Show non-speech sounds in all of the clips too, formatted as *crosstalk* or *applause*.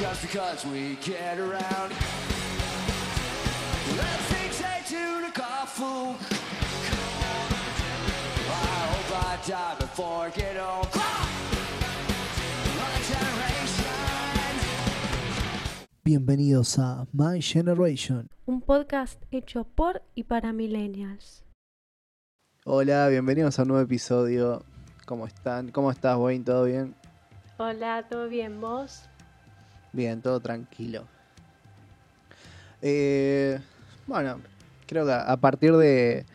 just because we get around. Let's to the carpool. I hope I die before I get home. My generation. Bienvenidos a My Generation. un podcast hecho por y para millennials. Hola, bienvenidos a un nuevo episodio. ¿Cómo están? ¿Cómo estás, Wayne? ¿Todo bien? Hola, ¿todo bien vos? Bien, todo tranquilo. Eh, bueno, creo que a partir de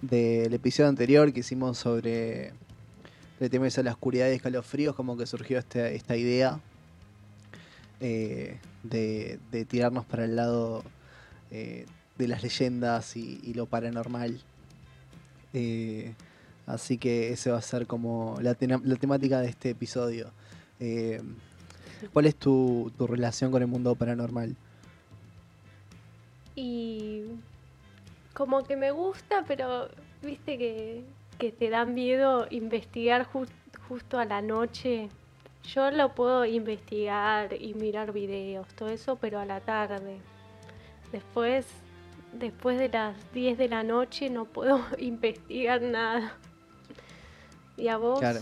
del episodio anterior que hicimos sobre el tema de la oscuridad y escalofríos, como que surgió este- esta idea eh, de, de tirarnos para el lado eh, de las leyendas y, lo paranormal. Así que ese va a ser como la, la temática de este episodio. ¿Cuál es tu, tu relación con el mundo paranormal? Y como que me gusta, pero viste que, que te da miedo investigar jus- justo a la noche. Yo lo puedo investigar y mirar videos, todo eso, pero a la tarde. Después, después de las 10 de la noche no puedo *laughs* investigar nada. ¿Y a vos? Claro.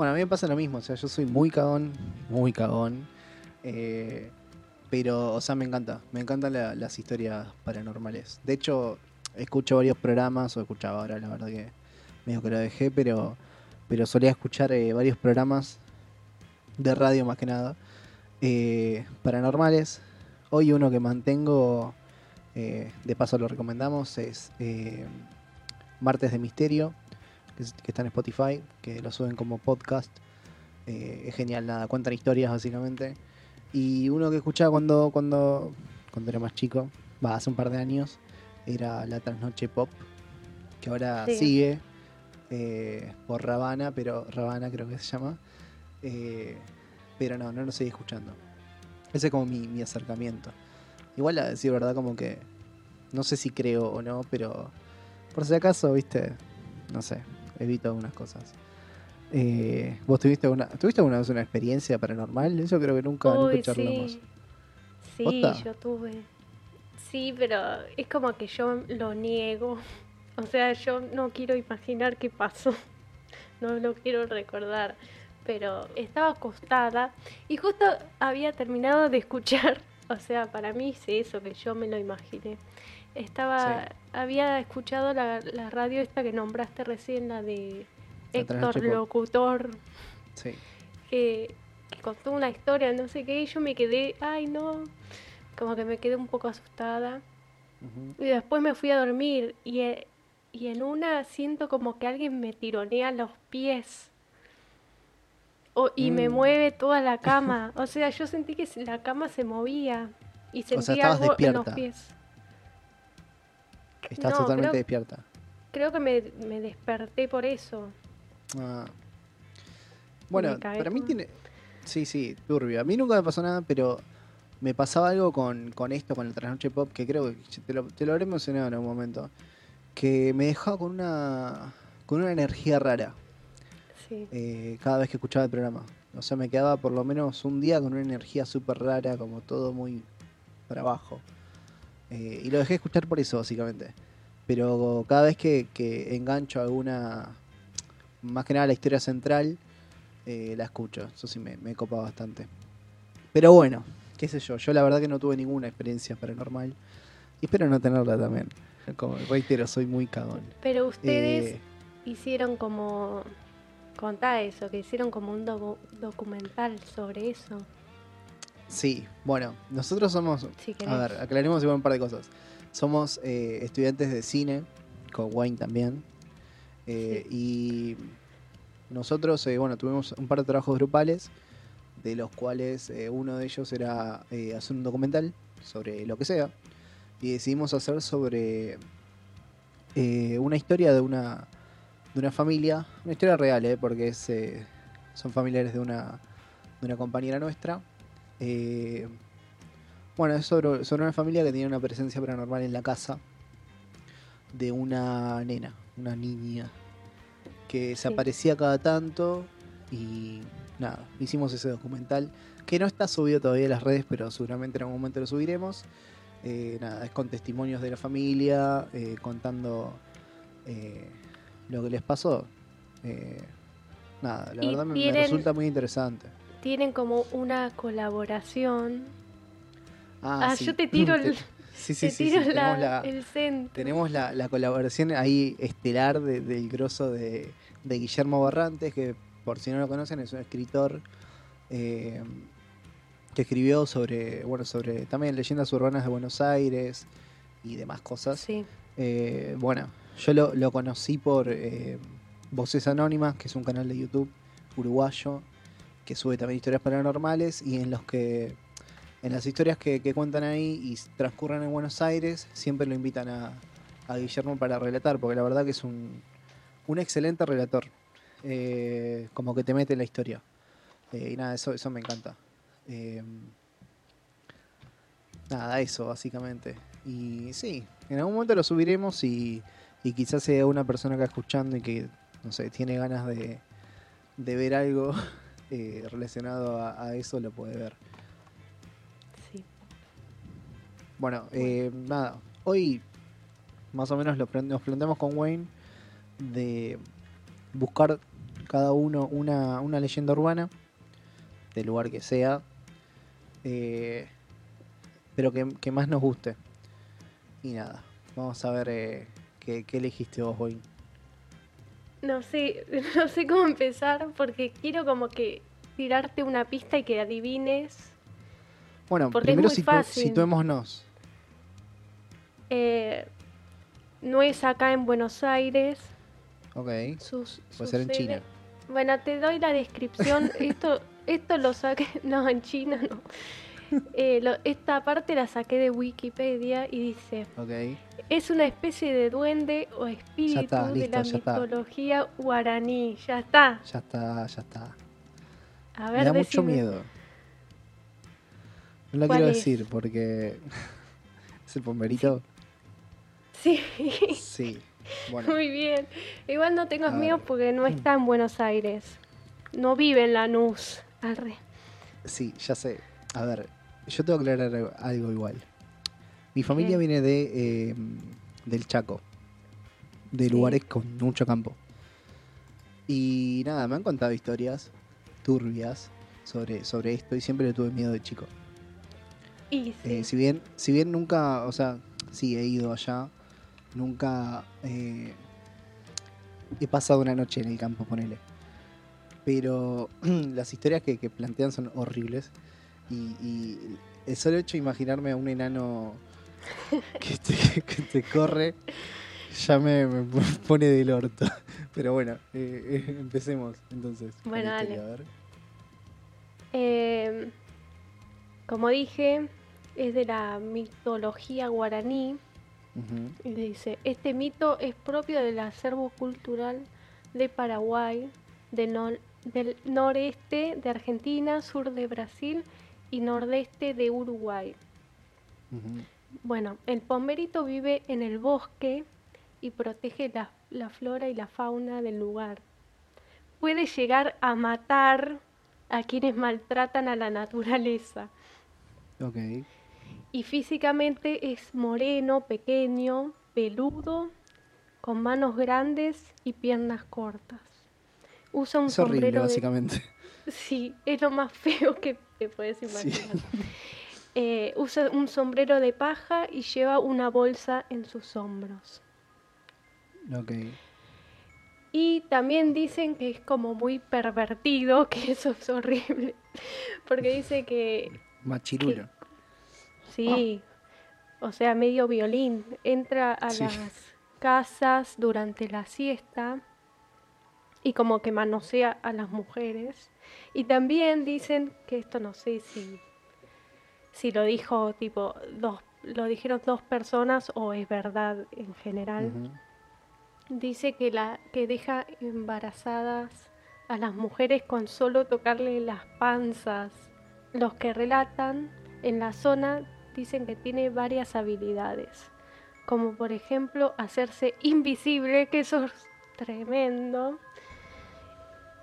Bueno, a mí me pasa lo mismo, o sea, yo soy muy cagón, muy cagón. eh, pero, o sea, me encanta, me encantan la- las historias paranormales. De hecho, escucho varios programas, o escuchaba ahora, la verdad que medio que lo dejé, pero, pero solía escuchar eh, varios programas de radio más que nada, eh, paranormales. Hoy uno que mantengo, de paso lo recomendamos, es Martes de Misterio, que, que está en Spotify, que lo suben como podcast. Eh, es genial, nada, cuentan historias básicamente. Y uno que escuchaba cuando, cuando, cuando era más chico, va, hace un par de años, era La Trasnoche Pop, que ahora Sí. sigue eh, por Rabana, pero Rabana creo que se llama. Eh, pero no, no lo seguí escuchando. Ese es como mi, mi acercamiento. Igual a decir verdad, como que no sé si creo o no, pero por si acaso, viste, no sé, evito algunas cosas. Eh, ¿Vos tuviste alguna, tuviste alguna vez una experiencia paranormal? Eso creo que nunca, nunca Uy, charlamos. sí. Sí, yo tuve. Sí, pero es como que yo lo niego. *laughs* O sea, yo no quiero imaginar qué pasó. *laughs* No lo quiero recordar. Pero estaba acostada y justo había terminado de escuchar. O sea, para mí es eso que yo me lo imaginé. Estaba, Sí. había escuchado la, la radio esta que nombraste recién, la de La Héctor. Locutor Sí. que, que contó una historia, no sé qué, y yo me quedé, ay no, como que me quedé un poco asustada. Y después me fui a dormir y, y en una siento como que alguien me tironea los pies. O- y me Mm. mueve toda la *laughs* cama. O sea, yo sentí que la cama se movía y sea, sentí estabas algo en los pies. Estás No, totalmente creo- despierta. Creo que me, me desperté por eso. Ah. Bueno, para mí tiene. Sí, sí, turbio. A mí nunca me pasó nada, pero me pasaba algo con, con esto, con el Trasnoche Pop, que creo que te lo, te lo habré mencionado en algún momento. Que me dejaba con una, con una energía rara Sí. eh, cada vez que escuchaba el programa. O sea, me quedaba por lo menos un día con una energía súper rara, como todo muy para abajo. Eh, y lo dejé de escuchar por eso, básicamente. Pero cada vez que, que engancho alguna, más que nada la historia central, eh, la escucho. Eso sí me, me copa bastante. Pero bueno, qué sé yo. Yo la verdad que no tuve ninguna experiencia paranormal. Y espero no tenerla también. Como reitero, soy muy cagón. Pero ustedes Eh, hicieron como contá eso, que hicieron como un docu- documental sobre eso. sí, bueno, nosotros somos Si. A ver, aclaremos igual un par de cosas. Somos eh, estudiantes de cine, con Wayne también. eh, Y nosotros, eh, bueno, tuvimos un par de trabajos grupales, de los cuales uno de ellos era hacer un documental sobre lo que sea. Y decidimos hacer sobre una historia de una, de una familia, una historia real, eh, porque es, eh, son familiares de una, de una compañera nuestra. Eh, bueno, es sobre, sobre una familia que tenía una presencia paranormal en la casa de una nena, una niña, que se Sí. aparecía cada tanto y nada, hicimos ese documental que no está subido todavía a las redes, pero seguramente en algún momento lo subiremos. Eh, nada, es con testimonios de la familia, contando lo que les pasó. Eh, nada, la Y verdad me- resulta muy interesante. Tienen como una colaboración. Ah, sí. yo te tiro *laughs* el, Sí, *laughs* sí, te sí, tiro la- la- el centro. Tenemos la, la colaboración ahí estelar de- del grosso de, de Guillermo Barrantes, que por si no lo conocen es un escritor eh, que escribió sobre, bueno, sobre también leyendas urbanas de Buenos Aires y demás cosas. Sí. Eh, bueno, yo lo, lo conocí por eh, Voces Anónimas, que es un canal de YouTube uruguayo, que sube también historias paranormales y en los que en las historias que, cuentan ahí y transcurren en Buenos Aires, siempre lo invitan a, Guillermo para relatar, porque la verdad que es un, un excelente relator. Eh, como que te mete en la historia. Eh, y nada, eso, eso me encanta. Eh, nada, eso básicamente. Y sí, en algún momento lo subiremos y, y quizás sea una persona acá escuchando y que, no sé, tiene ganas de, de ver algo *laughs* eh, relacionado a, a eso, lo puede ver. Sí. Bueno, eh, nada, hoy más o menos lo nos planteamos con Wayne de buscar cada uno una, una leyenda urbana, del lugar que sea, eh, pero que, que más nos guste. Y nada, vamos a ver qué, qué elegiste vos, Wayne. No sé, *laughs* no sé cómo empezar porque quiero como que tirarte una pista y que adivines. Bueno, Porque es primero muy situ- fácil. situémonos. Eh, no es acá en Buenos Aires. Ok, Sus, puede ser en China. Bueno, te doy la descripción. *laughs* esto, esto lo saqué. *laughs* No, en China no. Eh, lo- esta parte la saqué de Wikipedia y dice: Ok, Es una especie de duende o espíritu está, de la está. mitología guaraní. Ya está. ya está, ya está. A Me ver, da mucho miedo. No la ¿Cuál quiero es? decir porque. *laughs* ¿Es el pomberito? Sí, Sí. Bueno, muy bien. Igual no tengas miedo porque no *clears throat* está en Buenos Aires. No vive en Lanús. Arre. sí, ya sé. A ver, yo tengo que aclarar algo igual. Mi familia viene de eh, del Chaco. De Sí. lugares con mucho campo. Y nada, me han contado historias turbias sobre, sobre esto y siempre le tuve miedo de chico. Y sí. Eh, si bien, si bien nunca, o sea, sí he ido allá, nunca eh, he pasado una noche en el campo, ponele. Pero *clears throat* las historias que, que plantean son horribles. Y, y el solo hecho de imaginarme a un enano *laughs* que te, que te corre ya me, me *laughs* pone del orto. *laughs* Pero bueno, eh, eh, empecemos entonces. Bueno, dale. historia, a ver. Eh, como dije, es de la mitología guaraní. Ujú. Y dice, este mito es propio del acervo cultural de Paraguay, de del noreste de Argentina, sur de Brasil y nordeste de Uruguay. Ujú. Bueno, el pomberito vive en el bosque y protege la, la flora y la fauna del lugar. Puede llegar a matar a quienes maltratan a la naturaleza. Ok. Y físicamente es moreno, pequeño, peludo, con manos grandes y piernas cortas. Usa un Es horrible, sombrero de... básicamente. Sí, es lo más feo que te puedes Sí. *laughs* Eh, usa un sombrero de paja y lleva una bolsa en sus hombros. Ok. Y también dicen que es como muy pervertido, *laughs* que eso es horrible. Porque dice que Machirulo. Sí, o sea, medio violín. Entra a Sí. las casas durante la siesta y como que manosea a las mujeres. Y también dicen que esto no sé si, si lo dijo tipo dos, lo dijeron dos personas o es verdad en general. Dice que la que deja embarazadas a las mujeres con solo tocarle las panzas. Los que relatan en la zona dicen que tiene varias habilidades, como por ejemplo hacerse invisible, que eso es tremendo.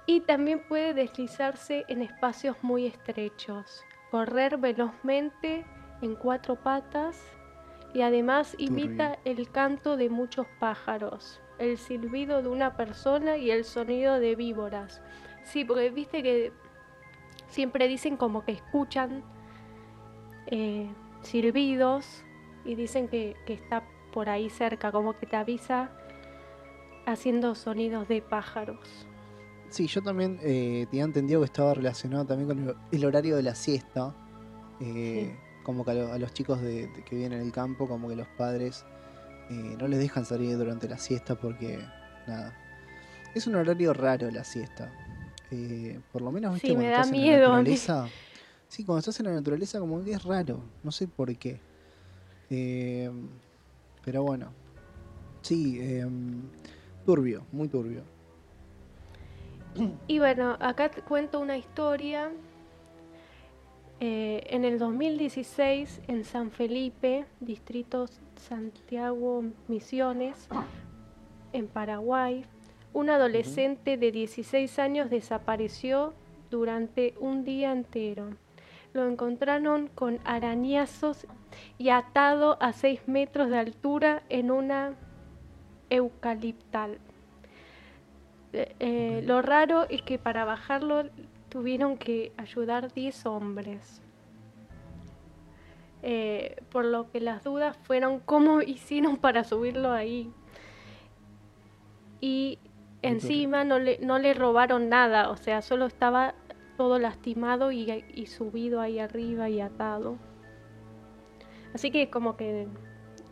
Y también puede deslizarse en espacios muy estrechos, correr velozmente en cuatro patas y además imita el canto de muchos pájaros, el silbido de una persona y el sonido de víboras. Sí, porque viste que siempre dicen como que escuchan eh, silbidos y dicen que, que está por ahí cerca, como que te avisa haciendo sonidos de pájaros. Sí, yo también eh, tenía entendido que estaba relacionado también con el, horario de la siesta. Eh, Como que a, lo- a los chicos de, de que viven en el campo, como que los padres eh, no les dejan salir durante la siesta porque, nada. Es un horario raro la siesta. Eh, por lo menos, ¿viste? Sí, me cuando da estás en miedo la naturaleza. Sí, cuando estás en la naturaleza, como que es raro. No sé por qué. Pero bueno. Sí, turbio, muy turbio. Y bueno, acá te cuento una historia. Eh, en el 2016, en San Felipe, distrito Santiago Misiones, en Paraguay, un adolescente de 16 años desapareció durante un día entero. Lo encontraron con arañazos y atado a 6 metros de altura en una eucaliptal. Eh, eh, lo raro es que para bajarlo tuvieron que ayudar 10 hombres. Eh, por lo que las dudas fueron cómo *laughs* hicieron para subirlo ahí. Y encima no le, no le robaron nada, o sea, solo estaba todo lastimado y, y subido ahí arriba y atado. Así que como que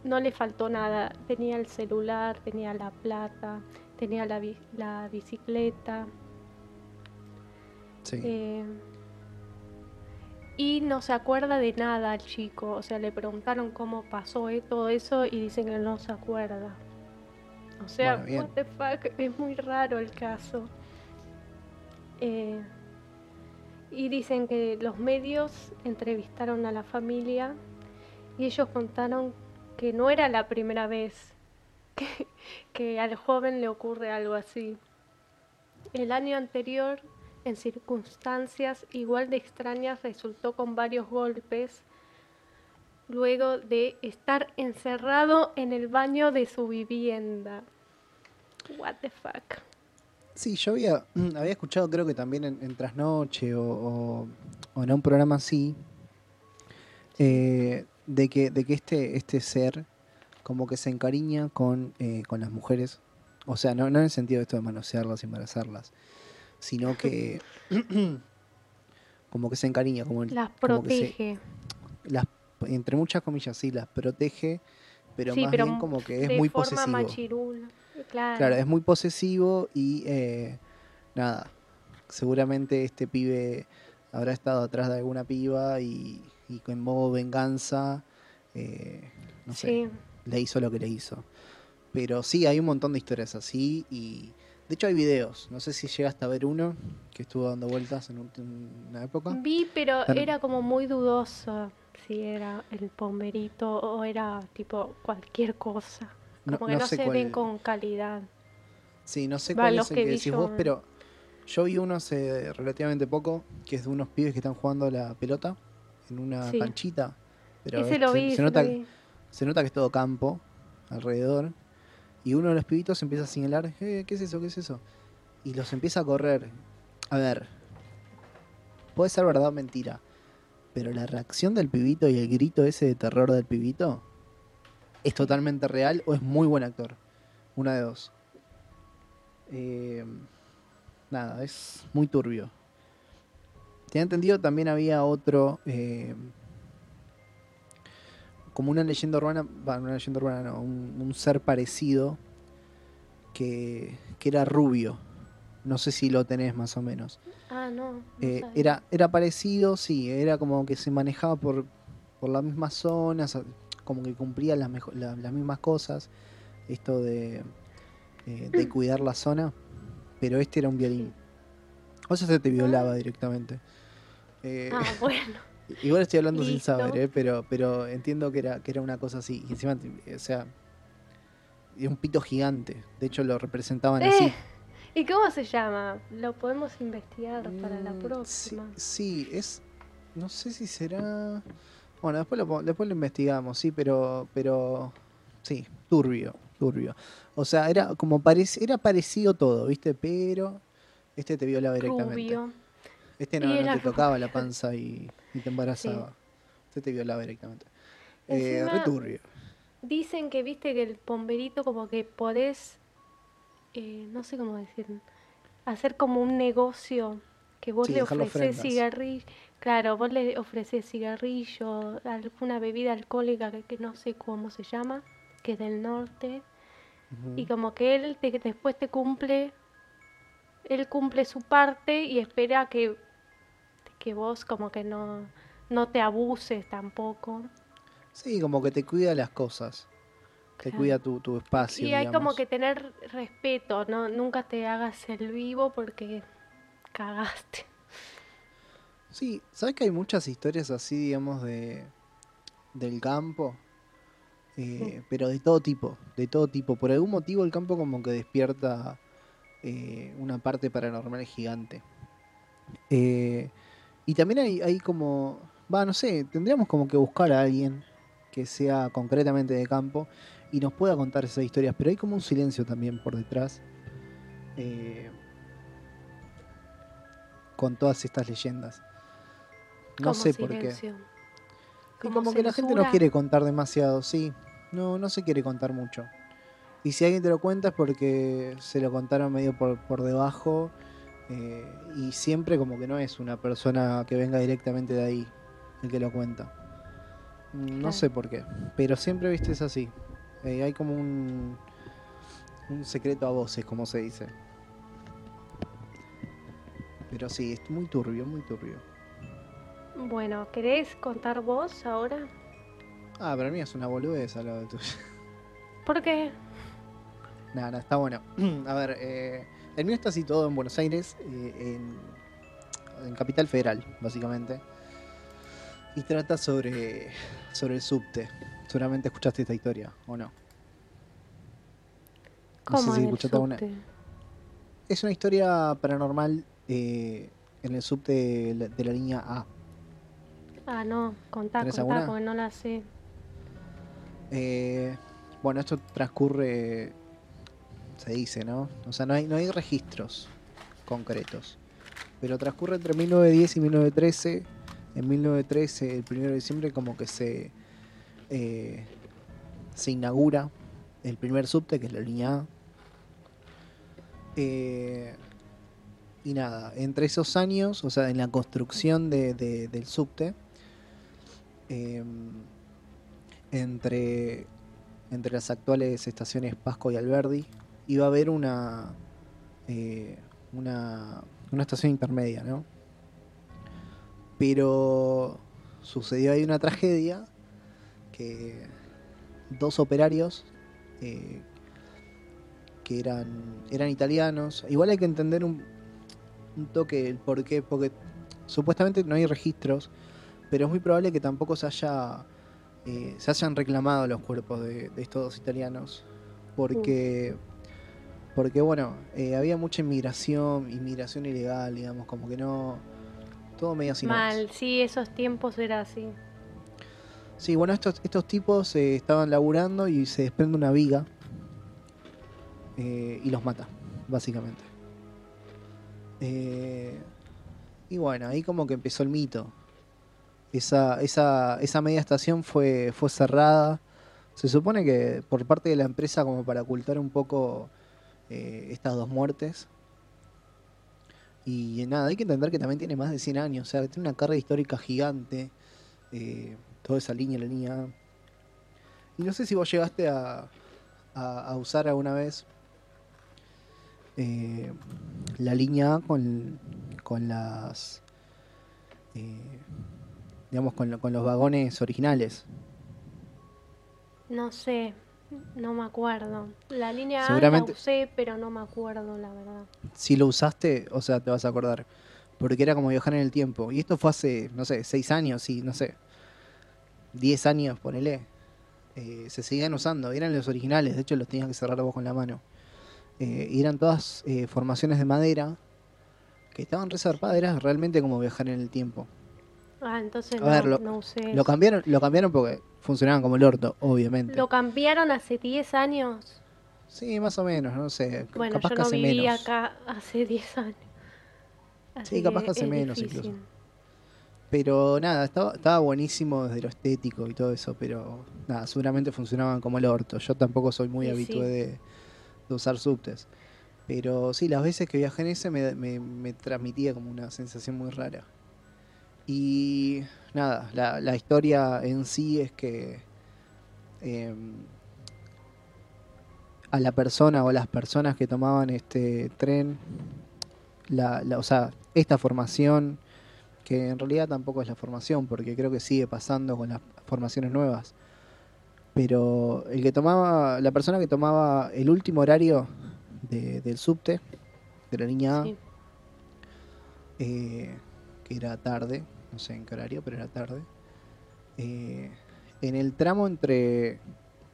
no le faltó nada. Tenía el celular, tenía la plata, tenía la, la bicicleta. Sí. eh, y no se acuerda de nada al chico. O sea, le preguntaron cómo pasó eh, todo eso y dicen que no se acuerda. O sea, Bueno, what the fuck, es muy raro el caso. Eh, y dicen que los medios entrevistaron a la familia y ellos contaron que no era la primera vez que, al joven le ocurre algo así. El año anterior, en circunstancias igual de extrañas, resultó con varios golpes luego de estar encerrado en el baño de su vivienda. What the fuck. Sí, yo había, mm, había escuchado, creo que también en, en Trasnoche o, en un programa así, eh, de que, de que este, este ser como que se encariña con, eh, con las mujeres. O sea, no, no en el sentido de esto de manosearlas y embarazarlas, sino que *laughs* como que se encariña, como, Las como que se- protege. las, entre muchas comillas, sí, las protege, pero sí, más pero bien como que es de muy forma posesivo. machirula. Claro. Claro, es muy posesivo y eh, nada, seguramente este pibe habrá estado atrás de alguna piba y, y en modo venganza, eh, no sé, sí. Le hizo lo que le hizo. Pero sí, hay un montón de historias así y de hecho hay videos, no sé si llegaste a ver uno que estuvo dando vueltas en, un- en una época. Vi, pero Tan- era como muy dudoso si era el pomberito o era tipo cualquier cosa. No- Como que no no, sé se cuál- ven con calidad. Sí, no sé Va, cuál es el que que decís yo vos, pero yo vi uno hace relativamente poco, que es de unos pibes que están jugando la pelota en una Sí. canchita. Pero Ese es- lo vi, se nota, lo vi. Se nota que es todo campo alrededor. Y uno de los pibitos empieza a señalar, eh, ¿qué es eso? ¿Qué es eso? Y los empieza a correr. A ver, puede ser verdad o mentira, pero la reacción del pibito y el grito ese de terror del pibito es totalmente real o es muy buen actor. Una de dos. Eh, nada, es muy turbio. Tenía entendido también había otro, eh, como una leyenda urbana, una leyenda urbana no, un, un ser parecido que, que era rubio. No sé si lo tenés más o menos. Ah, no. no Eh, era, era parecido, sí, era como que se manejaba por, por las mismas zonas, como que cumplía las, mejo- la- las mismas cosas, esto de, eh, de cuidar la zona, pero este era un violín. O sea, se te violaba directamente. Eh, Ah, *laughs* bueno. Igual estoy hablando sin saber, eh, pero, pero entiendo que era, que era una cosa así. Y encima, o sea, un pito gigante. De hecho, lo representaban así. Eh, ¿Y cómo se llama? Lo podemos investigar para la Mm, próxima. Sí, sí, es. No sé si será. Bueno, después lo, después lo investigamos, sí, pero. pero sí, turbio, turbio. O sea, era como parec- era parecido todo, ¿viste? Pero. Este te violaba directamente. Rubio. Este no, te tocaba la panza y, y te embarazaba. Este te violaba directamente. Eh, Encima- re turbio. Dicen que viste que el pomberito como que podés, eh, no sé cómo decir, hacer como un negocio que vos Sí, le dejarlo ofrecés ofrendas. cigarrillo, claro, vos le ofrecés cigarrillo, alguna bebida alcohólica que, que no sé cómo se llama, que es del norte, y como que él te- después te cumple, él cumple su parte y espera que, que vos como que no, no te abuses tampoco. Sí, como que te cuida las cosas. Te Claro. cuida tu, tu espacio. Y hay como que tener respeto, no nunca te hagas el vivo porque cagaste. Sí, ¿sabes que hay muchas historias así, digamos, de del campo? Eh, Pero de todo tipo, de todo tipo. Por algún motivo el campo como que despierta eh, una parte paranormal gigante. Eh, y también hay, hay como, va, no sé, tendríamos como que buscar a alguien que sea concretamente de campo y nos pueda contar esas historias, pero hay como un silencio también por detrás. eh, con todas estas leyendas. No Como sé por qué. Y como que la gente no quiere contar demasiado, sí. No, no se quiere contar mucho. Y si alguien te lo cuenta es porque se lo contaron medio por, por debajo. Eh, y siempre como que no es una persona que venga directamente de ahí el que lo cuenta. Mm, No Claro. sé por qué. Pero siempre, viste, es así. Eh, hay como un, un secreto a voces, como se dice. Pero sí, es muy turbio, muy turbio. Bueno, ¿querés contar vos ahora? Ah, para mí es una boludez al lado de tuyo. ¿Por qué? Nada, nada, está bueno. *clears throat* A ver, eh, el mío está situado en Buenos Aires, eh, en, en Capital Federal, básicamente. Y trata sobre, sobre el subte. Seguramente escuchaste esta historia, ¿o no? No sé ¿Cómo si escuchaste subte? Es una historia paranormal eh, en el subte de la, de la línea A. Ah, no, contá, ¿Tenés contá, alguna? porque no la sé. Eh, bueno, esto transcurre, se dice, ¿no? O sea, no hay, no hay registros concretos. Pero transcurre entre 1910 y 1913. En 1913, el 1 de diciembre, como que se, eh, se inaugura el primer subte, que es la línea A. Eh, y nada, entre esos años, o sea, en la construcción de- de- del subte, em, entre, entre las actuales estaciones Pasco y Alberdi, iba a haber una, eh, una, una estación intermedia, ¿no? Pero sucedió ahí una tragedia que dos operarios eh, que eran, eran italianos, igual hay que entender un, toque el por qué, porque supuestamente no hay registros, pero es muy probable que tampoco se haya eh, se hayan reclamado los cuerpos de estos dos italianos porque porque bueno eh, había mucha inmigración inmigración ilegal digamos como que no todo medio así. Mal, sí, esos tiempos era así. sí bueno estos estos tipos eh, estaban laburando y se desprende una viga eh, y los mata básicamente Eh, y bueno ahí como que empezó el mito esa, esa, esa media estación fue, fue cerrada. Se supone que por parte de la empresa como para ocultar un poco eh, estas dos muertes. Y nada, hay que entender que también tiene más de 100 años, o sea, tiene una carga histórica gigante. eh, toda esa línea, la línea A. Y no sé si vos llegaste a, usar alguna vez eh, la línea A con, con las... digamos, con los vagones originales. No sé, no me acuerdo. La línea A Seguramente- la usé, pero no me acuerdo, la verdad. Si lo usaste, o sea, te vas a acordar. Porque era como viajar en el tiempo. Y esto fue hace, no sé, 6 años, y no sé, 10 años, ponele. Eh, se seguían usando, eran los originales, de hecho los tenías que cerrar vos con la mano. eh, y eran todas eh, formaciones de madera que estaban reservadas, era realmente como viajar en el tiempo. Ah, entonces A no, ver, lo- no usé Lo cambiaron, lo cambiaron porque funcionaban como el orto, obviamente. Lo cambiaron hace 10 años. Sí, más o menos, no sé. Bueno, capaz yo que no hace viví menos. acá hace 10 años. Así Sí, capaz que hace es menos difícil. incluso. Pero nada, estaba, estaba buenísimo desde lo estético y todo eso, pero nada, seguramente funcionaban como el orto. Yo tampoco soy muy Y habitué sí. de, de usar subtes. Pero sí, las veces que viajé en ese me, me- me transmitía como una sensación muy rara. Y nada, la, la historia en sí es que em, a la persona o las personas que tomaban este tren, la, la- o sea, esta formación, que en realidad tampoco es la formación, porque creo que sigue pasando con las formaciones nuevas. Pero el que tomaba, la persona que tomaba el último horario de- del subte, de la línea A, eh, que era tarde, no sé en qué horario, pero era tarde. eh, en el tramo entre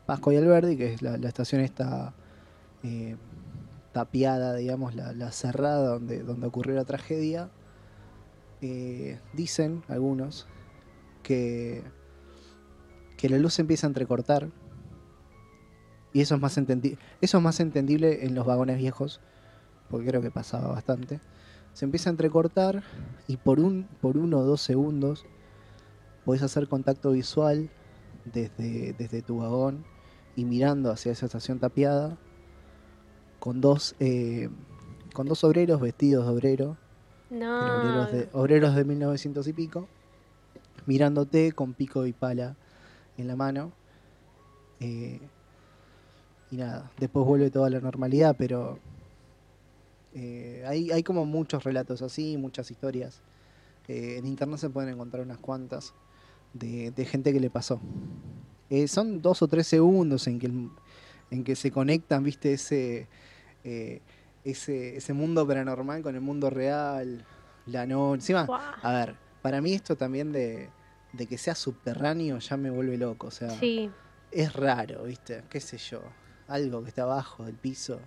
Pasco y Alberdi, que es la, estación esta eh, tapiada, digamos, la, la cerrada donde, donde ocurrió la tragedia, eh, dicen algunos que, que la luz empieza a entrecortar. Y eso es más eso es más entendible en los vagones viejos, porque creo que pasaba bastante se empieza a entrecortar y por un por uno o dos segundos podés hacer contacto visual desde, desde tu vagón y mirando hacia esa estación tapiada con dos eh, con dos obreros vestidos de obrero No. obreros de obreros de 1900 y pico mirándote con pico y pala en la mano eh, y nada después vuelve toda la normalidad pero eh, hay, hay como muchos relatos así, muchas historias. Eh, en internet se pueden encontrar unas cuantas de, de gente que le pasó. Eh, son dos o tres segundos en que, el- en que se conectan, viste, ese, ese, ese mundo paranormal con el mundo real, la noche. Encima, a ver, para mí esto también de, de que sea subterráneo ya me vuelve loco. O sea, Sí. es raro, ¿viste? ¿Qué sé yo? Algo que está abajo del piso.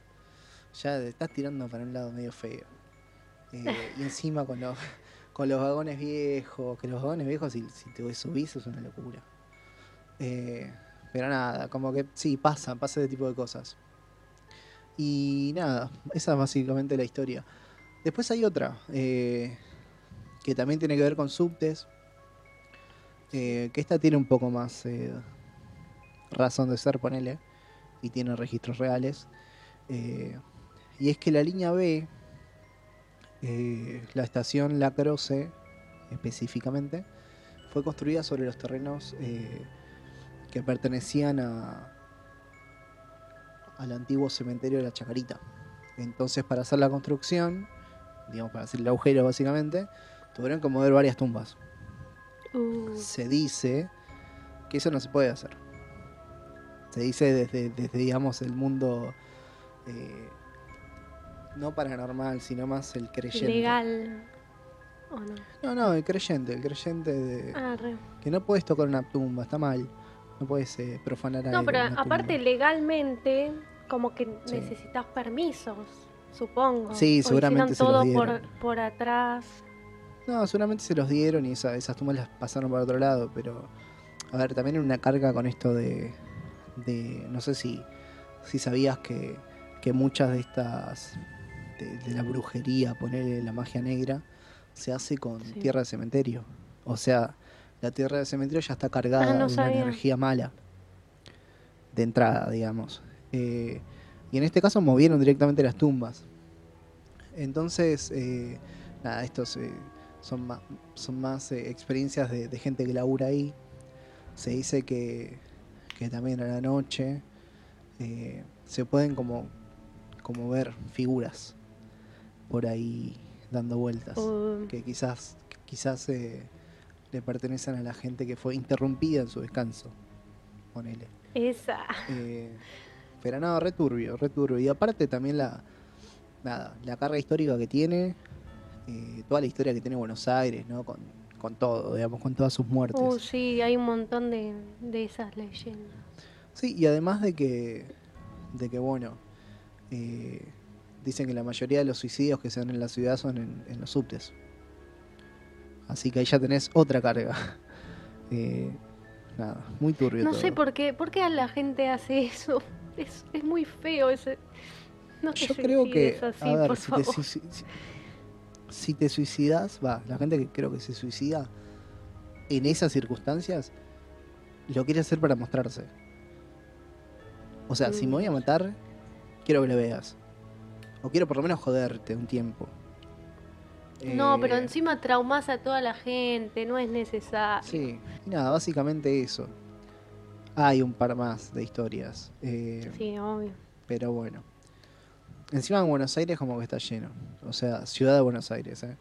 Ya estás tirando para un lado medio feo. Eh, y encima con los, con los vagones viejos, que los vagones viejos, si, si te subís, es una locura. Eh, pero nada, como que sí, pasa, pasa ese tipo de cosas. Y nada, esa es básicamente la historia. Después hay otra, eh, que también tiene que ver con subtes. que esta tiene un poco más razón de ser, ponele, y tiene registros reales. Y es que la línea B, eh, la estación La Croce específicamente, fue construida sobre los terrenos eh, que pertenecían a al antiguo cementerio de la Chacarita. Entonces, para hacer la construcción, digamos, para hacer el agujero básicamente, tuvieron que mover varias tumbas Uh, se dice que eso no se puede hacer. Se dice desde, desde digamos, el mundo eh, no paranormal, sino más el creyente. legal. ¿O no? No, no, el creyente, el creyente de Ah, re. que no puedes tocar una tumba, está mal. No puedes eh, profanar No, algo, pero aparte tumba. legalmente, como que Sí. necesitas permisos, supongo. Sí, O seguramente se los dieron. por, por atrás. No, seguramente se los dieron y esa- esas tumbas las pasaron para otro lado, pero a ver, también una carga con esto de, de no sé si, si sabías que, que muchas de estas, de, de la brujería, ponerle la magia negra, se hace con Sí. tierra de cementerio. O sea, la tierra de cementerio ya está cargada Ah, no de una energía mala, de entrada, digamos. Eh, y en este caso movieron directamente las tumbas. Entonces, eh, nada, estos eh, son más, son más experiencias de, de gente que labura ahí. Se dice que, que también a la noche se pueden como, como ver figuras por ahí dando vueltas. Uh, Que quizás, quizás eh, le pertenecen a la gente que fue interrumpida en su descanso. Ponele. esa. Eh, pero no, returbio, returbio. Y aparte también la, nada, la carga histórica que tiene, eh, toda la historia que tiene Buenos Aires, ¿no? Con, con todo, digamos, con todas sus muertes. Uh, sí, hay un montón de, de esas leyendas. Sí, y además de que, de que bueno, eh, dicen que la mayoría de los suicidios que se dan en la ciudad son en, en los subtes. Así que ahí ya tenés otra carga. *laughs* Eh, nada, muy turbio No todo. sé por qué, por qué la gente hace eso. *laughs* Es, es muy feo ese. No te Yo creo que, así, a ver, por si te, favor. si- si te suicidas, va, la gente que creo que se suicida en esas circunstancias lo quiere hacer para mostrarse. O sea, si me voy a Mm. matar, quiero que lo veas. O quiero por lo menos joderte un tiempo. No, pero Eh, encima traumas a toda la gente, no es necesario. Sí, y nada, básicamente eso. Hay un par más de historias. eh, Sí, obvio. Pero bueno. Encima en Buenos Aires como que está lleno. O sea, ciudad de Buenos Aires, ¿eh?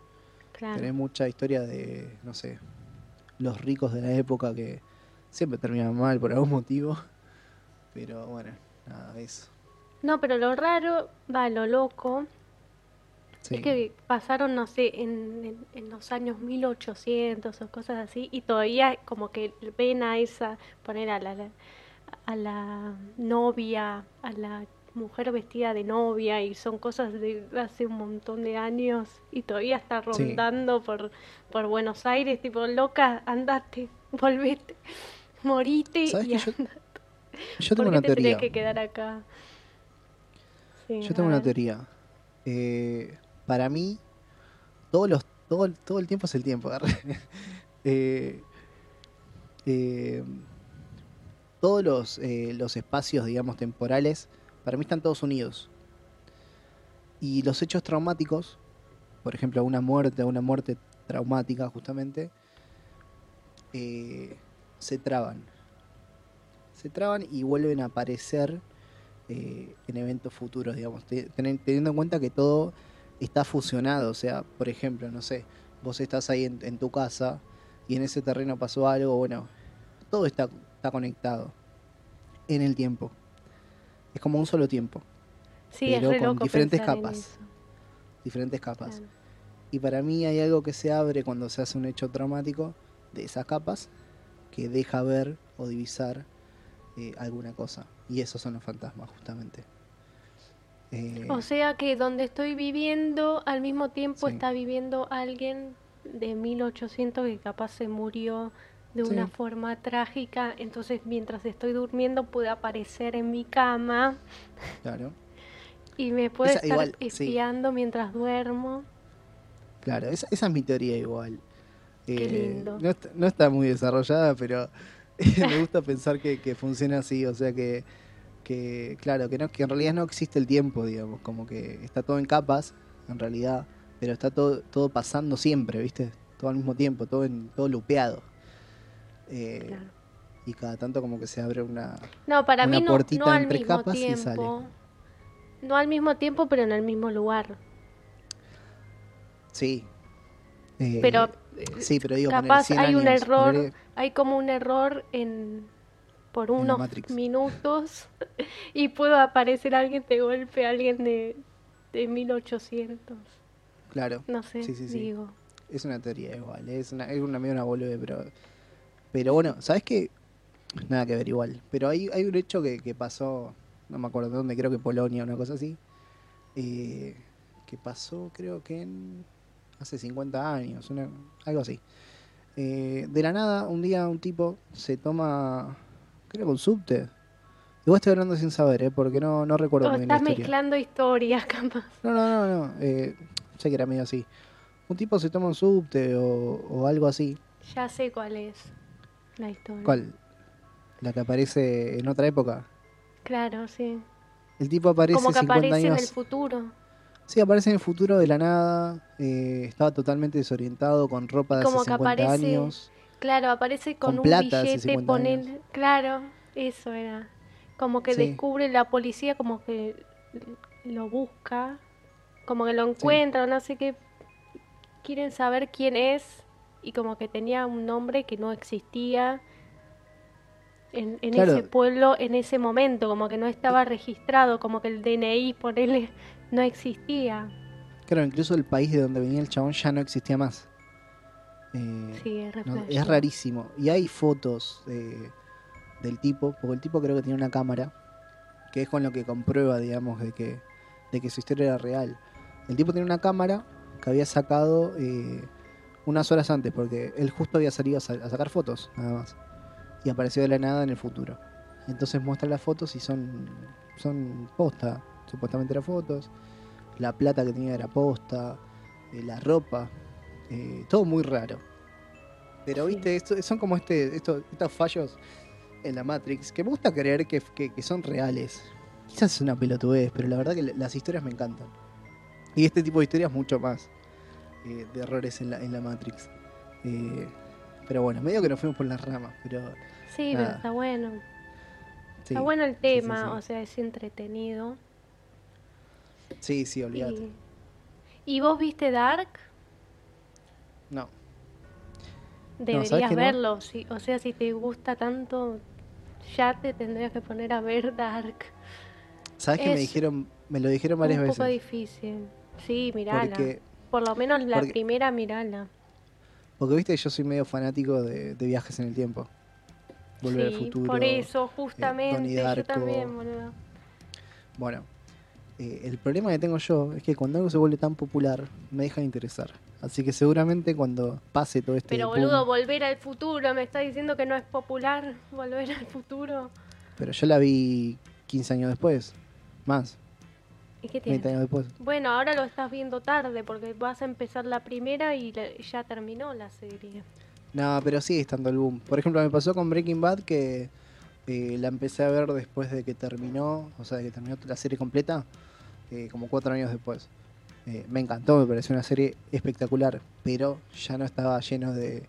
Claro. Tenés mucha historia de, no sé, los ricos de la época que siempre terminan mal por algún motivo. Pero bueno, nada, eso. No, pero lo raro, va, lo loco, Sí. es que pasaron, no sé, en, en- en los años 1800 o cosas así, y todavía como que ven a esa, poner a la, a la novia, a la mujer vestida de novia, y son cosas de hace un montón de años, y todavía está Sí. rondando por, por Buenos Aires, tipo, loca, andate, *laughs* volvete, morite ¿Sabes y yo, andate. yo ¿Por tengo qué una te teoría? tenés que quedar acá? Sí, Yo tengo una teoría. Eh, para mí, todos los, todo, el- todo el tiempo es el tiempo. *laughs* Eh, eh, todos los, eh, los espacios, digamos, temporales, para mí están todos unidos. Y los hechos traumáticos, por ejemplo, una muerte, una muerte traumática justamente, se traban. Se traban y vuelven a aparecer eh, en eventos futuros, digamos, teniendo en cuenta que todo está fusionado, o sea, por ejemplo, no sé, vos estás ahí en, en tu casa y en ese terreno pasó algo, bueno, todo está, está conectado en el tiempo. Es como un solo tiempo, Sí, es pero re con loco diferentes capas. diferentes capas. claro. Y para mí hay algo que se abre cuando se hace un hecho traumático de esas capas que deja ver o divisar eh, alguna cosa. Y esos son los fantasmas, justamente. Eh, O sea que donde estoy viviendo, al mismo tiempo Sí. está viviendo alguien de 1800 que capaz se murió de Sí. una forma trágica, entonces mientras estoy durmiendo puede aparecer en mi cama claro, y me puede Esa- estar igual, sí. espiando mientras duermo. claro, esa, esa es mi teoría igual. Qué Eh, lindo. No, está, no está muy desarrollada, pero *laughs* me gusta pensar que, que funciona así, o sea que, que claro, que, no, que en realidad no existe el tiempo, digamos, como que está todo en capas, en realidad, pero está todo, todo pasando siempre, ¿viste? Todo al mismo tiempo, todo, en, todo lupeado. Eh, Claro. Y cada tanto como que se abre una... No, para una mí no, puertita no entre capas y sale. tiempo. No al mismo tiempo, pero en el mismo lugar. Sí. Eh, Pero Sí, pero digo, capaz 100 hay un error, hay como un error en por unos minutos *laughs* y puede aparecer alguien de golpe, alguien de, de 1800. Claro. No sé, Sí, sí, sí. digo. Es una teoría igual, es una, es una medio una bolude, pero. Pero bueno, ¿sabes qué? Nada que ver igual. Pero hay, hay un hecho que, que pasó, no me acuerdo de dónde, creo que Polonia, una cosa así. eh, que pasó, creo que en. Hace 50 años, una- algo así. Eh, de la nada, un día un tipo se toma. creo que un subte. Igual estoy hablando sin saber, ¿eh? porque no, no recuerdo O muy bien la estás historia. mezclando historias, *laughs* capaz. No, no, no, no. Eh, sé que era medio así. Un tipo se toma un subte o, o algo así. Ya sé cuál es la historia. ¿Cuál? La que aparece en otra época. Claro, sí. El tipo aparece Como que 50 aparece en el futuro. Sí, aparece en el futuro de la nada. eh, estaba totalmente desorientado, con ropa de Como hace que 50 aparece años. Claro, aparece con, Con un plata billete, 50 pone, años. claro, eso era. Como que Sí. descubre la policía, como que lo busca, como que lo encuentra, no sé qué. Quieren saber quién es y como que tenía un nombre que no existía en, en Claro. ese pueblo en ese momento, como que no estaba registrado, como que el DNI por él no existía. Claro, incluso el país de donde venía el chabón ya no existía más. Eh, Sí, es no, es rarísimo. Y hay fotos eh, del tipo, porque el tipo creo que tiene una cámara, que es con lo que comprueba, digamos, de que, de que su historia era real. El tipo tenía una cámara que había sacado eh, unas horas antes, porque él justo había salido a, sa- a sacar fotos, nada más. Y apareció de la nada en el futuro. Entonces muestra las fotos y son, son posta, supuestamente eran fotos. La plata que tenía era posta, eh, la ropa, eh, todo muy raro. Pero Sí. viste, esto, son como este, estos, estos fallos en la Matrix que me gusta creer que, que- que son reales. Quizás es una pelotudez, pero la verdad que la- las historias me encantan. Y este tipo de historias mucho más eh, de errores en la, en la Matrix. Pero bueno, medio que nos fuimos por las ramas, pero Sí, pero está bueno. sí. Está bueno el sí, tema, sí. o sea, es entretenido. Sí, sí, olvídate. Y, ¿Y vos viste Dark? No. Deberías verlo, sí. O sea, si te gusta tanto, ya te tendrías que poner a ver Dark. ¿Sabes que me Es dijeron, me lo dijeron varias Un poco veces? difícil. Sí, mirala. Porque, Por lo menos la porque- primera, mirala. porque viste que yo soy medio fanático de, de viajes en el tiempo. Volver sí, al futuro. por eso, justamente. Donnie yo Darko. también, boludo. Bueno, eh, el problema que tengo yo es que cuando algo se vuelve tan popular, me deja de interesar. Así que seguramente cuando pase todo este Pero boom- boludo, volver al futuro, me está diciendo que no es popular volver al futuro. Pero yo la vi 15 años después. Más, ¿Y qué 20 tiene? años después. Bueno, ahora lo estás viendo tarde porque vas a empezar la primera y la- ya terminó la serie. No, pero sigue estando el boom. Por ejemplo, me pasó con Breaking Bad que eh, la empecé a ver después de que terminó, o sea, de que terminó la serie completa, eh, como cuatro años después. Eh, me encantó, me pareció una serie espectacular, pero ya no estaba lleno de,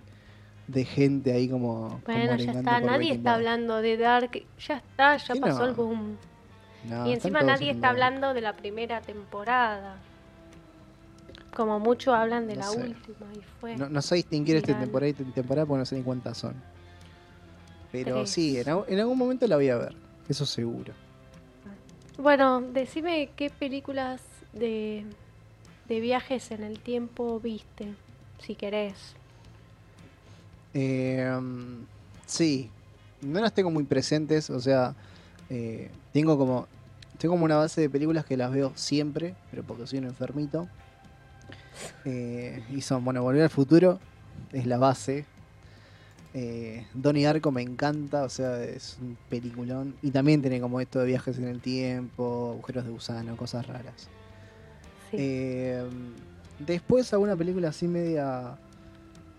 de gente ahí como... como Bueno, ya está, nadie está Bad. hablando de Dark, ya está, ya Sí, pasó no. el boom. No, y encima nadie está hablando de la primera temporada. Como mucho hablan de No la sé. última y fue. No, no sé distinguir Miralo. temporada y te- temporada porque no sé ni cuántas son. Pero Tres. sí, en algún momento la voy a ver, eso seguro. Bueno, decime qué películas de, de viajes en el tiempo viste, si querés. Mm, sí, no las tengo muy presentes, o sea, eh, tengo como tengo como una base de películas que las veo siempre, pero porque soy un enfermito. Eh, y son, bueno, Volver al Futuro es la base. Eh, Donnie Darko me encanta, o sea, es un peliculón. Y también tiene como esto de viajes en el tiempo, agujeros de gusano, cosas raras. Sí. Eh, después alguna película así media,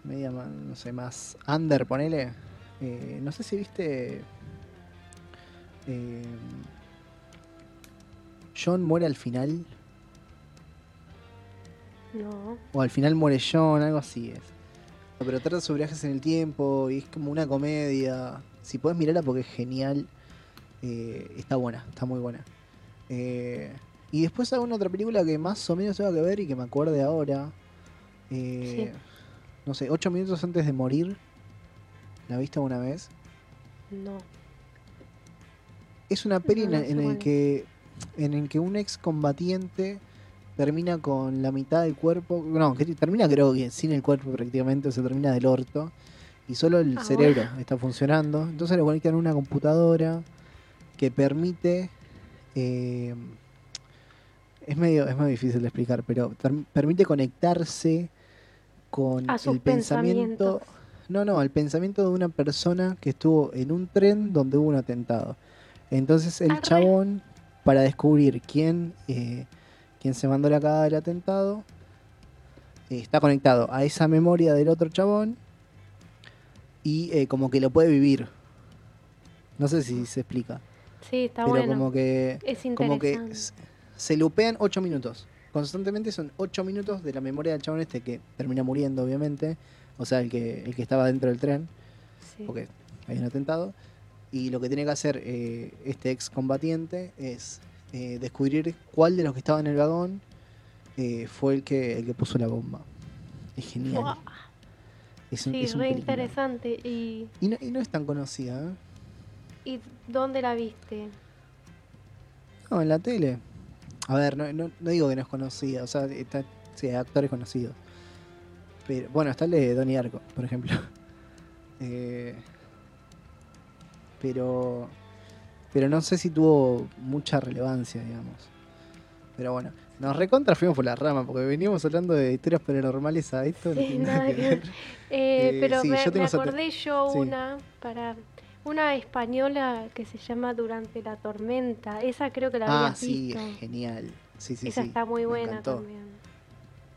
media, no sé, más under, ponele. Eh, no sé si viste... eh, John muere al final, no. o al final muere John, algo así es. Pero trata sobre viajes en el tiempo y es como una comedia. Si podés mirarla porque es genial, eh, está buena, está muy buena. Eh, y después alguna otra película que más o menos tengo que ver y que me acuerde ahora. Eh, No sé, ocho minutos antes de morir. ¿La viste alguna vez? No. Es una peli No, no en, en el que en el que un ex combatiente termina con la mitad del cuerpo, no, termina creo que sin el cuerpo prácticamente, se termina del orto y solo el Ah, cerebro bueno. está funcionando. Entonces le conectan una computadora que permite eh, es medio es medio difícil de explicar, pero permite conectarse con A el pensamiento no, no, al pensamiento de una persona que estuvo en un tren donde hubo un atentado. Entonces el Arre. chabón, para descubrir quién, eh, quién se mandó la cagada del atentado, eh, está conectado a esa memoria del otro chabón y eh, como que lo puede vivir. No sé si se explica, Sí, está pero bueno. como que es como que se lupean 8 minutos. Constantemente son 8 minutos de la memoria del chabón este que termina muriendo, obviamente. O sea, el que, el que estaba dentro del tren, Sí. porque hay un atentado. Y lo que tiene que hacer eh, este ex combatiente es eh, descubrir cuál de los que estaba en el vagón eh, fue el que, el que puso la bomba. Es genial. Es un, Sí, es re interesante. ¿Y, Y no, y no es tan conocida, ¿eh? ¿Y dónde la viste? No, en la tele. A ver, no, no, no digo que no es conocida, o sea, está, sí, hay actores conocidos. Pero, bueno, está el de Donnie Arco, por ejemplo. *laughs* Eh, pero, pero no sé si tuvo mucha relevancia, digamos. Pero bueno, nos recontra fuimos por la rama, porque veníamos hablando de historias paranormales a esto. no Sí, tiene nada que ver. Eh, Eh, pero sí, me, yo acordé yo sí. una para una española que se llama Durante la tormenta. Esa creo que la Ah, habías sí, visto. es genial. Sí, sí, Esa sí, está muy me buena encantó. también.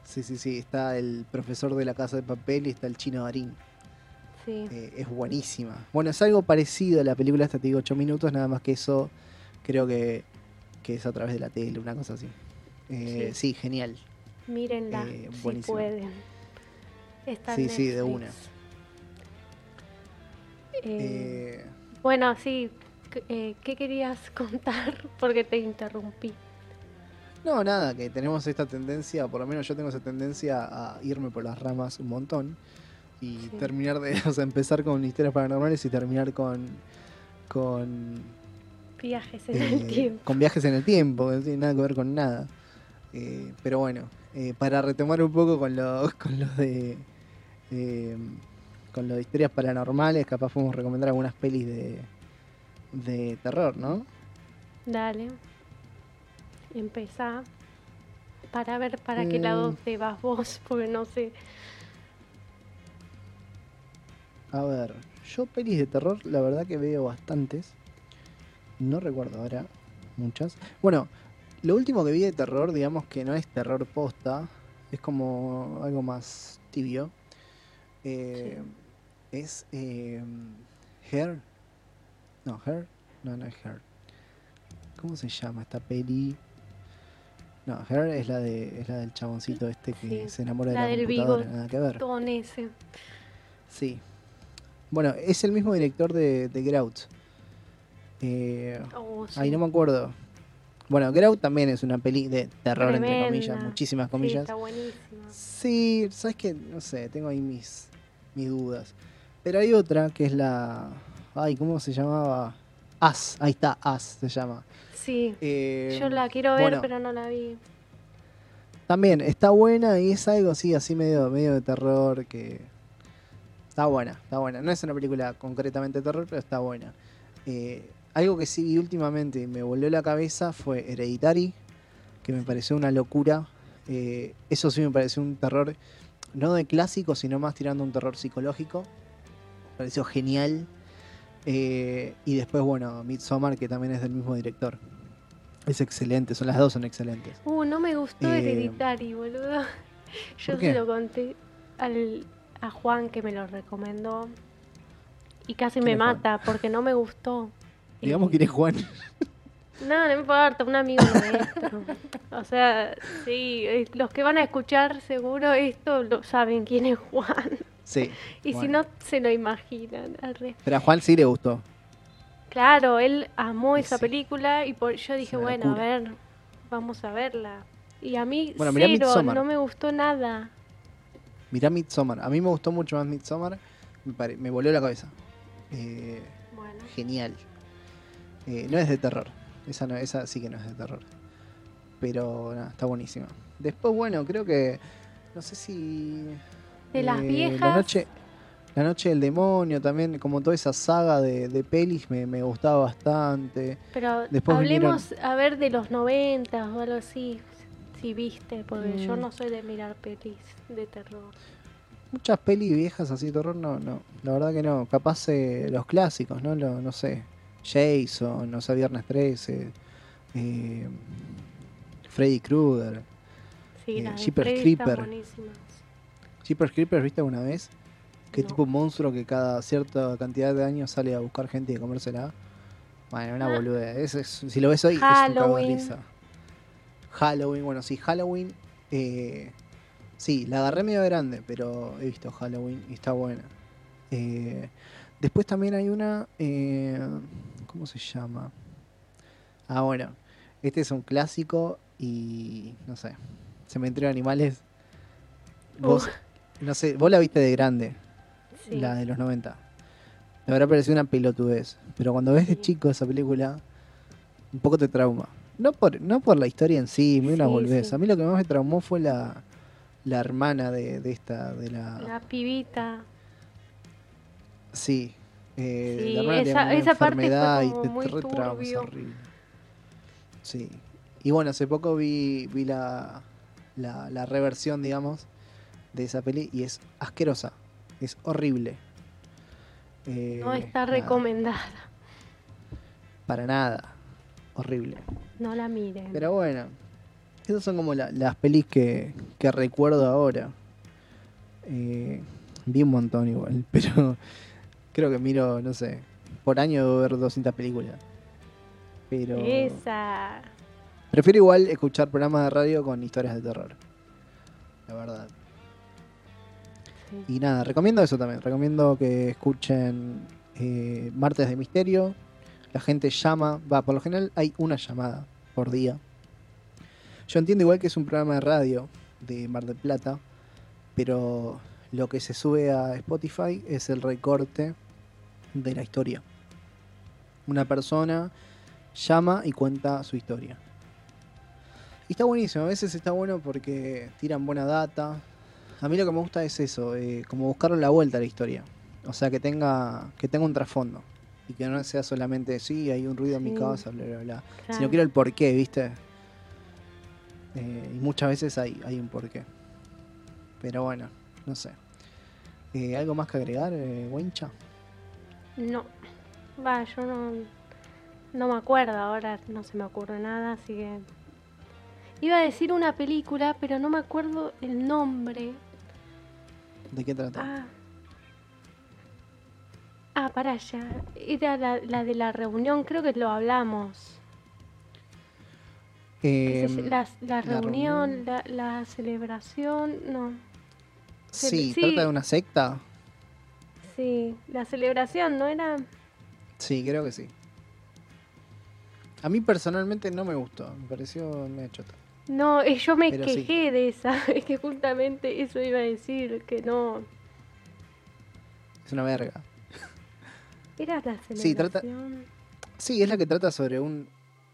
Sí, sí, sí. Está el profesor de la casa de papel y está el chino Darín. Sí. Eh, es buenísima. Bueno, es algo parecido a la película esta, te digo, 8 minutos, nada más que eso creo que, que es a través de la tele, una cosa así. Eh, sí. genial. Mírenla eh, si pueden. Está Sí, sí, de una. Eh, Eh, Bueno, sí. eh, ¿Qué querías *laughs* contar? Porque te interrumpí. no, nada, que tenemos esta tendencia, por lo menos yo tengo esa tendencia a irme por las ramas un montón y Sí. terminar de, *laughs* o sea, empezar con historias paranormales y terminar con con Viajes en eh, el tiempo. con viajes en el tiempo, que no tiene nada que ver con nada. Eh, pero bueno, eh, para retomar un poco con lo, *laughs* con los de eh, con lo de historias paranormales, capaz podemos recomendar algunas pelis de, de terror, ¿no? Dale. Empezá. Para ver para qué lado te vas vos, *laughs* porque no sé. A ver, yo pelis de terror, la verdad que veo bastantes. No recuerdo ahora muchas. Bueno, lo último que vi de terror, digamos que no es terror posta, es como algo más tibio. Eh, Es eh, Her. No, Her. No, no es Her. ¿Cómo se llama esta peli? No, Her es la de es la del chaboncito este que Sí, se enamora de la la, del computadora, nada que ver. Con ese. Sí. Bueno, es el mismo director de, de Get Out. Eh, Oh, Ay, sí. no me acuerdo. Bueno, Get Out también es una peli de terror, entre comillas, muchísimas Sí, comillas. está buenísima. Sí, sabes que, no sé, tengo ahí mis, mis dudas. Pero hay otra que es la. Ay, ¿cómo se llamaba? As, ahí está, As se llama. Sí. Eh, Yo la quiero ver, bueno, pero no la vi. También está buena y es algo así, así medio, medio de terror que. Está buena, está buena. No es una película concretamente de terror, pero está buena. Eh, algo que sí vi últimamente me volvió la cabeza fue Hereditary, que me pareció una locura. Eh, eso sí me pareció un terror, no de clásico, sino más tirando un terror psicológico. Me pareció genial. Eh, y después, bueno, Midsommar, que también es del mismo director. Es excelente, son las dos son excelentes. Uh, no me gustó Hereditary, boludo. Yo ¿por se lo conté al, a Juan que me lo recomendó. Y casi ¿Quién me es mata porque no me gustó. Digamos que eres Juan. No, no importa, un amigo nuestro. O sea, sí, eh, los que van a escuchar seguro esto lo saben quién es Juan. Sí. Y si no, se lo imaginan. al re- Pero a Juan sí le gustó. Claro, él amó esa película y por, yo dije, bueno, a ver, vamos a verla. Y a mí, Bueno, cero, no me gustó nada. Mirá Midsommar. A mí me gustó mucho más Midsommar. Me, pare- me volvió la cabeza. Eh, Bueno, genial. Eh, no es de terror. Esa, no, esa sí que no es de terror. Pero nada, está buenísima. Después, bueno, creo que. No sé si. de las eh, viejas, La noche, la noche del demonio también, como toda esa saga de, de pelis me, me gustaba bastante. pero después hablemos a ver de los 90 o algo así, si viste, porque yo Mm. no soy de mirar pelis de terror. Muchas pelis viejas así de terror, no, no. La verdad que no. Capaz eh, los clásicos, ¿no? Lo- no sé. Jason, no sé, Viernes 13. eh, Freddy Krueger. Sí, Eh, Jeepers Creeper. Jeepers Creepers, ¿viste alguna vez? Que No. tipo un monstruo que cada cierta cantidad de años sale a buscar gente y a comérsela. Bueno, una Ah. boluda. Es, es- si lo ves hoy, es un cago de risa. Halloween, bueno, sí, Halloween. eh, sí, la agarré medio grande, pero he visto Halloween y está buena. Eh, después también hay una. eh, ¿Cómo se llama? Ah, bueno. Este es un clásico y. No sé. Cementerio de Animales. Vos, Uh. no sé, vos la viste de grande, Sí. la de los 90. Te habrá parecido una pelotudez. Pero cuando ves de chico esa película, un poco te trauma. No por, no por la historia en sí, me una Sí, volvés. sí. A mí lo que más me traumó fue la, la hermana de, de esta, de la. La pibita. Sí. eh, Sí, la hermana tenía esa- como esa parte fue enfermedad y como te, muy te retraumas, turbio. horrible. Sí. Y bueno, hace poco vi, vi la, la, la reversión, digamos, de esa peli y es asquerosa. Es horrible. Eh, No está nada, recomendada. para nada. Horrible. No la miren. Pero bueno, esas son como la- las pelis que, que recuerdo ahora. Eh, vi un montón igual, *laughs* pero creo que miro, no sé, por año debo ver 200 películas. Pero Esa. prefiero igual escuchar programas de radio con historias de terror. La verdad. Sí. Y nada, recomiendo eso también. Recomiendo que escuchen eh, Martes de Misterio. La gente llama, va, por lo general hay una llamada por día. Yo entiendo igual que es un programa de radio de Mar del Plata, pero lo que se sube a Spotify es el recorte de la historia. Una persona llama y cuenta su historia. Y está buenísimo, a veces está bueno porque tiran buena data, a mí lo que me gusta es eso, eh, como buscarle la vuelta a la historia. O sea, que tenga, que tenga un trasfondo. Y que no sea solamente, sí, hay un ruido en mi casa, bla, bla, bla. Claro. Sino quiero el porqué, ¿viste? Eh, y muchas veces hay, hay un porqué. Pero bueno, no sé. Eh, ¿Algo más que agregar, eh, Wincha? No. Va, yo no. No me acuerdo ahora, no se me ocurre nada, así que. Iba a decir una película, pero no me acuerdo el nombre. ¿De qué trata? Ah. Ah, para allá. Era la, la de la reunión, creo que lo hablamos. Em, la, reunión, la, la celebración, no. sí, sí. trata de una secta. Sí, la celebración, ¿no era? Sí, creo que sí. A mí personalmente no me gustó, me pareció medio chota. No, eh, yo me Pero sí. quejé de esa. *laughs* Es que justamente eso iba a decir, que no. Es una verga. Era la celebración. Sí, trata- Sí, es la que trata sobre un,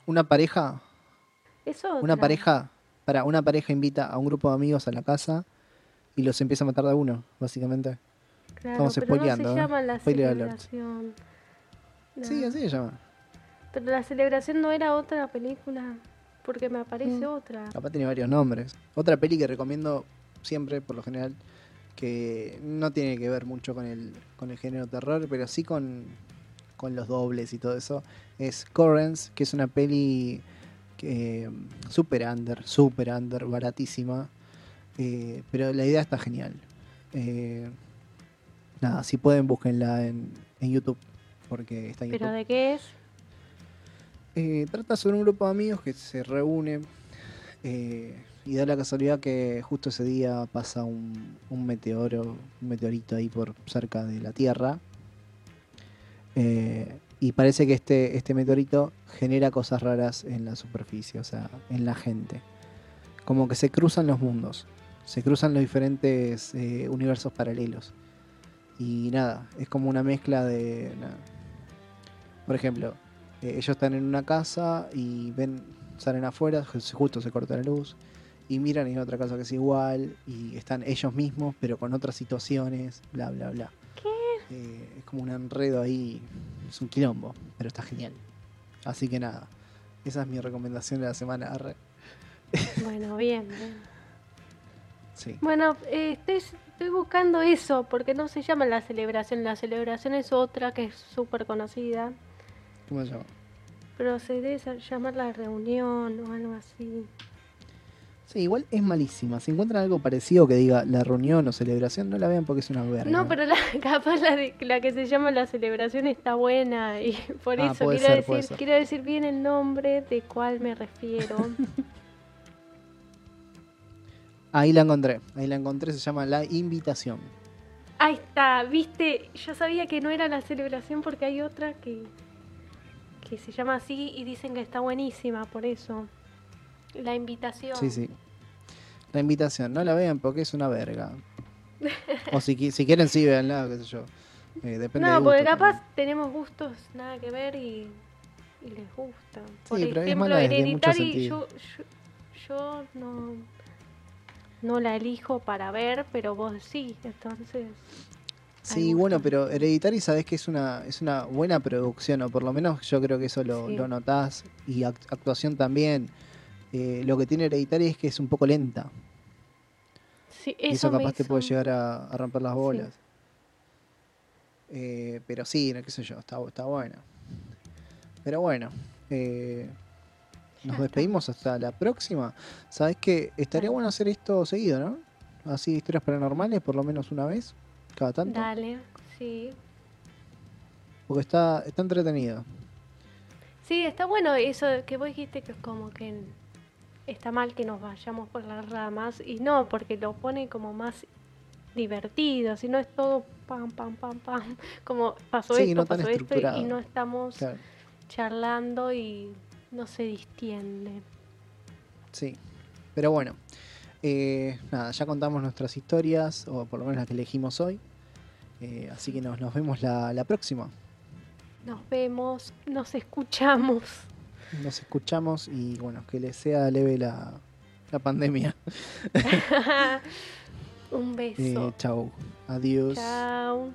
una pareja. Eso Una pareja. Para, una pareja invita a un grupo de amigos a la casa y los empieza a matar de uno, básicamente. Claro, estamos pero spoileando, no se ¿eh? llama la Spoiler celebración. No. Sí, así se llama. Pero la celebración no era otra película. Porque me aparece Mm. otra. Capaz tiene varios nombres. Otra peli que recomiendo siempre, por lo general, que no tiene que ver mucho con el, con el género terror, pero sí con, con los dobles y todo eso, es Currents, que es una peli que, super under, super under, baratísima, eh, pero la idea está genial. Eh, nada, si pueden búsquenla en, en YouTube, porque está en ¿Pero YouTube. de qué es? Eh, trata sobre un grupo de amigos que se reúnen y da la casualidad que justo ese día pasa un, un meteoro, un meteorito ahí por cerca de la Tierra. Eh, y parece que este, este meteorito genera cosas raras en la superficie, o sea, en la gente. Como que se cruzan los mundos, se cruzan los diferentes eh, universos paralelos. Y nada, es como una mezcla de... Por ejemplo, eh, ellos están en una casa y ven, salen afuera, ju- justo se corta la luz, y miran y hay otra casa que es igual, y están ellos mismos, pero con otras situaciones, bla, bla, bla. Eh, es como un enredo ahí, es un quilombo, pero está genial. Así que nada, esa es mi recomendación de la semana. arre. Bueno, bien, bien. Sí. Bueno, eh, estoy, estoy buscando eso, porque no se llama la celebración. La celebración es otra que es súper conocida. ¿Cómo se llama? Pero se debe llamar la reunión o algo así. Sí, igual es malísima. Si encuentran algo parecido que diga la reunión o celebración, no la vean porque es una verga. No, pero la, *laughs* capaz la, de, la que se llama la celebración está buena y *laughs* por Ah, eso quiero, ser, decir, quiero decir bien el nombre de cuál me refiero. *laughs* Ahí la encontré. Ahí la encontré, se llama La Invitación. Ahí está, viste, yo sabía que no era la celebración porque hay otra que, que se llama así y dicen que está buenísima, por eso. La invitación. Sí, sí. La invitación, no la vean porque es una verga. O si, si quieren, sí, véanla, qué sé yo. Eh, depende No, de porque capaz también. tenemos gustos nada que ver y, y les gusta. Por Sí, ejemplo, Hereditary yo, yo, yo no, no la elijo para ver, pero vos sí, entonces... Sí, bueno, pero Hereditary sabes que es una, es una buena producción, o por lo menos yo creo que eso lo, Sí. lo notás. Y act- actuación también. Eh, lo que tiene Hereditaria es que es un poco lenta. Sí, Y eso capaz te puede llegar a, a romper las Sí. bolas. Eh, pero sí, no, qué sé yo, está, está buena. Pero bueno, eh, nos despedimos hasta la próxima. Sabes que estaría bueno hacer esto seguido, ¿no? Así, historias paranormales, por lo menos una vez, cada tanto. Dale, sí. Porque está, está entretenido. Sí, está bueno eso que vos dijiste que es como que está mal que nos vayamos por las ramas y no, porque lo pone como más divertido, si no es todo pam, pam, pam, pam, *laughs* como pasó Sí, esto, no tan pasó esto y no estamos Claro, charlando y no se distiende. sí. Pero bueno, eh, nada, ya contamos nuestras historias, o por lo menos las que elegimos hoy. Eh, así que nos, nos vemos la, la próxima. Nos vemos, nos escuchamos. Nos escuchamos y bueno, que les sea leve la, la pandemia. *laughs* Un beso. Eh, chau. Adiós. Chao.